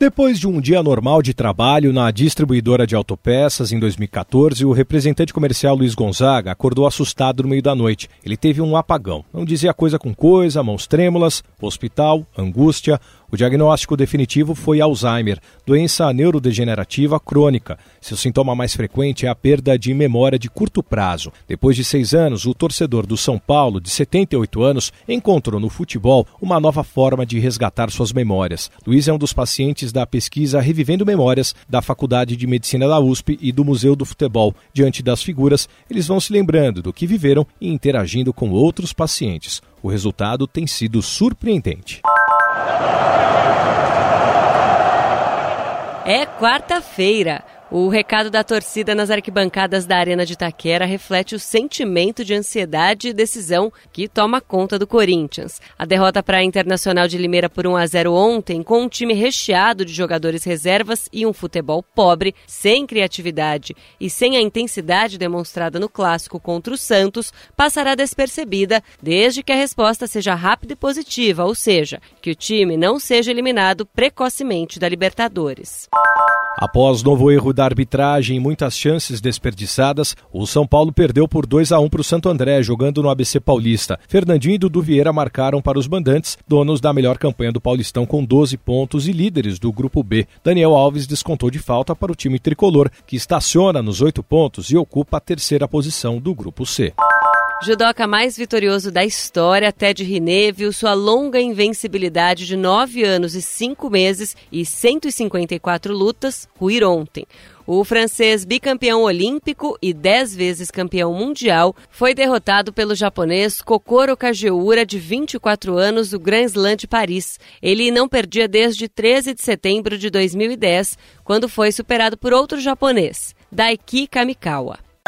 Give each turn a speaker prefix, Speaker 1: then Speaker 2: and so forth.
Speaker 1: Depois de um dia normal de trabalho na distribuidora de autopeças em 2014, o representante comercial Luiz Gonzaga acordou assustado no meio da noite. Ele teve um apagão. Não dizia coisa com coisa, mãos trêmulas, hospital, angústia. O diagnóstico definitivo foi Alzheimer, doença neurodegenerativa crônica. Seu sintoma mais frequente é a perda de memória de curto prazo. Depois de seis anos, o torcedor do São Paulo, de 78 anos, encontrou no futebol uma nova forma de resgatar suas memórias. Luiz é um dos pacientes da pesquisa Revivendo Memórias da Faculdade de Medicina da USP e do Museu do Futebol. Diante das figuras, eles vão se lembrando do que viveram e interagindo com outros pacientes. O resultado tem sido surpreendente.
Speaker 2: É quarta-feira. O recado da torcida nas arquibancadas da Arena de Itaquera reflete o sentimento de ansiedade e decisão que toma conta do Corinthians. A derrota para a Internacional de Limeira por 1 a 0 ontem, com um time recheado de jogadores reservas e um futebol pobre, sem criatividade e sem a intensidade demonstrada no clássico contra o Santos, passará despercebida desde que a resposta seja rápida e positiva, ou seja, que o time não seja eliminado precocemente da Libertadores.
Speaker 1: Após novo erro da arbitragem e muitas chances desperdiçadas, o São Paulo perdeu por 2 a 1 para o Santo André, jogando no ABC Paulista. Fernandinho e Dudu Vieira marcaram para os bandantes, donos da melhor campanha do Paulistão com 12 pontos e líderes do Grupo B. Daniel Alves descontou de falta para o time tricolor, que estaciona nos oito pontos e ocupa a terceira posição do Grupo C.
Speaker 2: Judoca mais vitorioso da história, Ted Riné, viu sua longa invencibilidade de 9 anos e 5 meses e 154 lutas ruir ontem. O francês bicampeão olímpico e 10 vezes campeão mundial foi derrotado pelo japonês Kokoro Kageura, de 24 anos, do Grand Slam de Paris. Ele não perdia desde 13 de setembro de 2010, quando foi superado por outro japonês, Daiki Kamikawa.